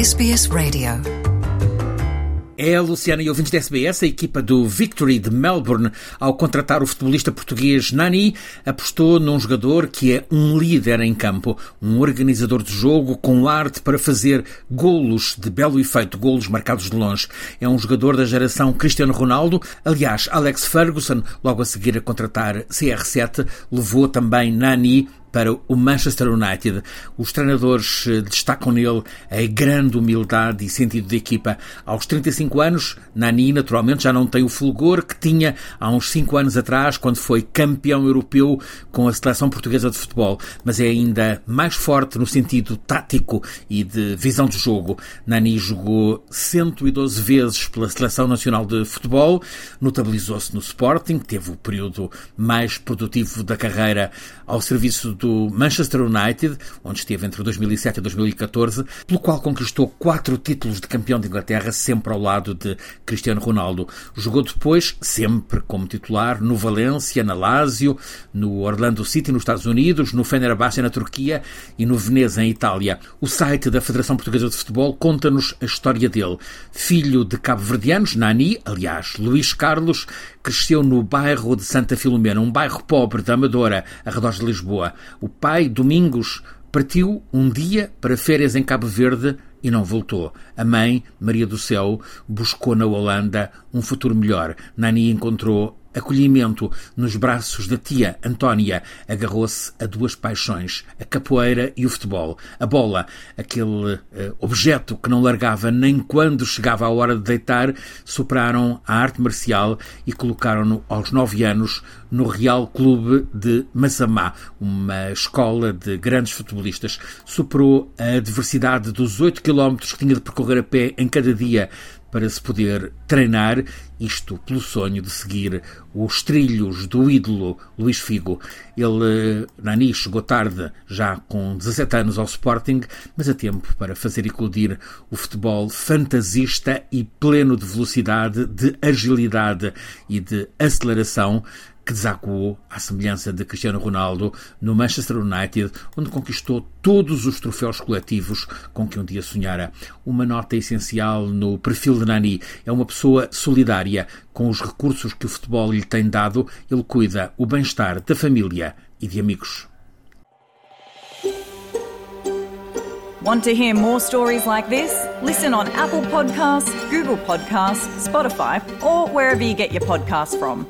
SBS Radio. É a Luciana e ouvintes da SBS, a equipa do Victory de Melbourne, ao contratar o futebolista português Nani, apostou num jogador que é um líder em campo, um organizador de jogo com arte para fazer golos de belo efeito, golos marcados de longe. É um jogador da geração Cristiano Ronaldo. Aliás, Alex Ferguson, logo a seguir a contratar CR7, levou também Nani para o Manchester United. Os treinadores eh, destacam nele a grande humildade e sentido de equipa. Aos 35 anos, Nani naturalmente já não tem o fulgor que tinha há uns 5 anos atrás, quando foi campeão europeu com a seleção portuguesa de futebol, mas é ainda mais forte no sentido tático e de visão de jogo. Nani jogou 112 vezes pela seleção nacional de futebol, notabilizou-se no Sporting, teve o período mais produtivo da carreira ao serviço do Manchester United, onde esteve entre 2007 e 2014, pelo qual conquistou quatro títulos de campeão de Inglaterra, sempre ao lado de Cristiano Ronaldo. Jogou depois, sempre como titular, no Valência, na Lazio, no Orlando City, nos Estados Unidos, no Fenerbahçe, na Turquia e no Veneza, em Itália. O site da Federação Portuguesa de Futebol conta-nos a história dele. Filho de cabo-verdianos, Nani, aliás, Luís Carlos, cresceu no bairro de Santa Filomena, um bairro pobre da Amadora, arredores de Lisboa. O pai, Domingos, partiu um dia para férias em Cabo Verde e não voltou. A mãe, Maria do Céu, buscou na Holanda um futuro melhor. Nani encontrou acolhimento nos braços da tia Antónia, agarrou-se a duas paixões, a capoeira e o futebol. A bola, aquele uh, objeto que não largava nem quando chegava a hora de deitar, superaram a arte marcial e colocaram-no aos nove anos no Real Clube de Massamá, uma escola de grandes futebolistas. Superou a adversidade dos oito quilómetros que tinha de percorrer a pé em cada dia para se poder treinar, isto pelo sonho de seguir os trilhos do ídolo Luís Figo. Ele, Nani, chegou tarde, já com 17 anos ao Sporting, mas a tempo para fazer eclodir o futebol fantasista e pleno de velocidade, de agilidade e de aceleração que desaguou, à semelhança de Cristiano Ronaldo, no Manchester United, onde conquistou todos os troféus coletivos com que um dia sonhara. Uma nota essencial no perfil de Nani é uma pessoa solidária. Com os recursos que o futebol lhe tem dado, ele cuida o bem-estar da família e de amigos. Want to hear more stories like this? Listen on Apple Podcasts, Google Podcasts, Spotify, or wherever you get your podcasts from.